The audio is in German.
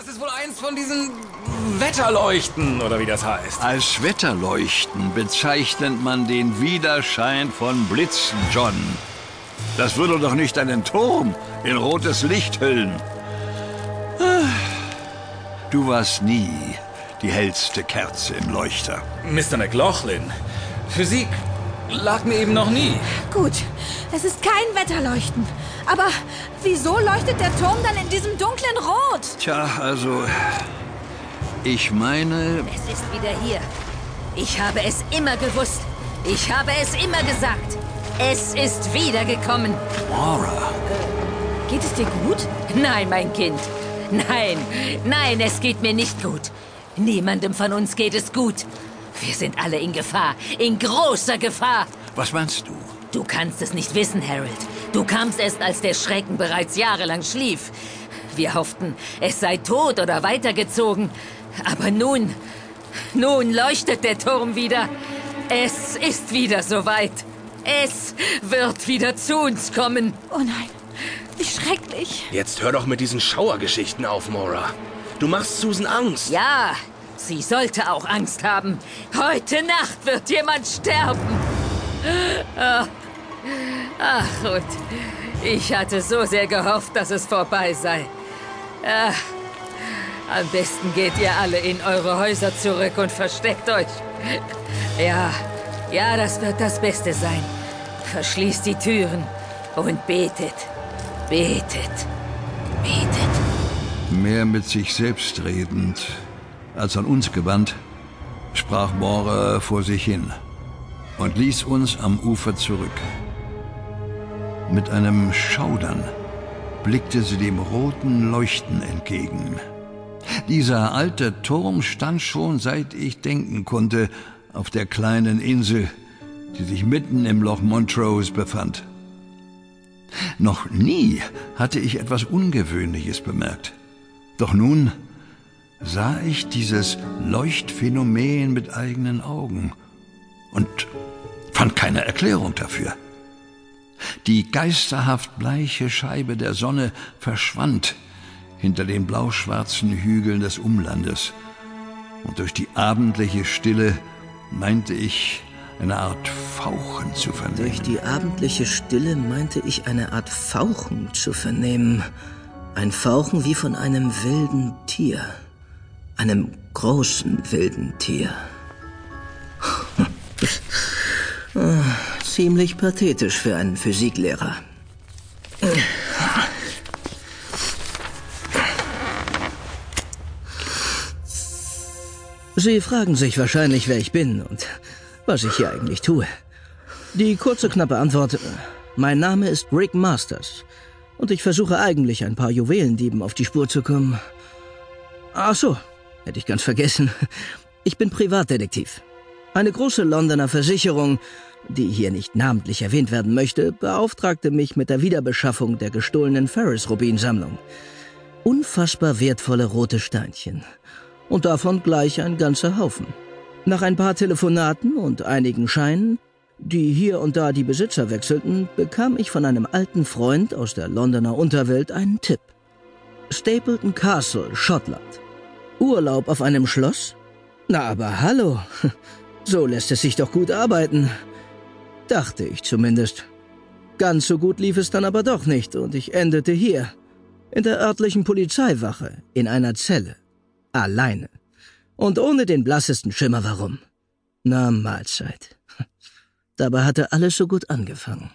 Das ist wohl eins von diesen Wetterleuchten, oder wie das heißt. Als Wetterleuchten bezeichnet man den Widerschein von Blitzen, John. Das würde doch nicht einen Turm in rotes Licht hüllen. Du warst nie die hellste Kerze im Leuchter. Mr. McLaughlin, Physik lag mir eben noch nie. Gut, es ist kein Wetterleuchten. Aber wieso leuchtet der Turm dann in diesem Rot? Tja, also. Ich meine. Es ist wieder hier. Ich habe es immer gewusst. Ich habe es immer gesagt. Es ist wiedergekommen. Mara. Geht es dir gut? Nein, mein Kind. Nein, nein, es geht mir nicht gut. Niemandem von uns geht es gut. Wir sind alle in Gefahr, in großer Gefahr. Was meinst du? Du kannst es nicht wissen, Harold. Du kamst erst, als der Schrecken bereits jahrelang schlief. Wir hofften, es sei tot oder weitergezogen. Aber nun, nun leuchtet der Turm wieder. Es ist wieder soweit. Es wird wieder zu uns kommen. Oh nein, wie schrecklich. Jetzt hör doch mit diesen Schauergeschichten auf, Mora. Du machst Susan Angst. Ja, sie sollte auch Angst haben. Heute Nacht wird jemand sterben. Ach, ach, und ich hatte so sehr gehofft, dass es vorbei sei. Ach, am besten geht ihr alle in eure Häuser zurück und versteckt euch. Ja, ja, das wird das Beste sein. Verschließt die Türen und betet, betet, betet. Mehr mit sich selbst redend als an uns gewandt, sprach Mora vor sich hin und ließ uns am Ufer zurück. Mit einem Schaudern blickte sie dem roten Leuchten entgegen. Dieser alte Turm stand schon seit ich denken konnte auf der kleinen Insel, die sich mitten im Loch Montrose befand. Noch nie hatte ich etwas Ungewöhnliches bemerkt. Doch nun sah ich dieses Leuchtphänomen mit eigenen Augen und fand keine Erklärung dafür. Die geisterhaft bleiche Scheibe der Sonne verschwand hinter den blauschwarzen Hügeln des Umlandes, und durch die abendliche Stille meinte ich eine Art Fauchen zu vernehmen. Durch die abendliche Stille meinte ich eine Art Fauchen zu vernehmen. Ein Fauchen wie von einem wilden Tier. Einem großen wilden Tier. Ziemlich pathetisch für einen Physiklehrer. Sie fragen sich wahrscheinlich, wer ich bin und was ich hier eigentlich tue. Die kurze, knappe Antwort, mein Name ist Rick Masters und ich versuche eigentlich ein paar Juwelendieben auf die Spur zu kommen. Ach so, hätte ich ganz vergessen. Ich bin Privatdetektiv. Eine große Londoner Versicherung, die hier nicht namentlich erwähnt werden möchte, beauftragte mich mit der Wiederbeschaffung der gestohlenen Ferris-Rubin-Sammlung. Unfassbar wertvolle rote Steinchen. Und davon gleich ein ganzer Haufen. Nach ein paar Telefonaten und einigen Scheinen, die hier und da die Besitzer wechselten, bekam ich von einem alten Freund aus der Londoner Unterwelt einen Tipp. Stapleton Castle, Schottland. Urlaub auf einem Schloss? Na aber hallo, so lässt es sich doch gut arbeiten. Dachte ich zumindest. Ganz so gut lief es dann aber doch nicht und ich endete hier, in der örtlichen Polizeiwache, in einer Zelle. Alleine. Und ohne den blassesten Schimmer warum. Na, Mahlzeit. Dabei hatte alles so gut angefangen.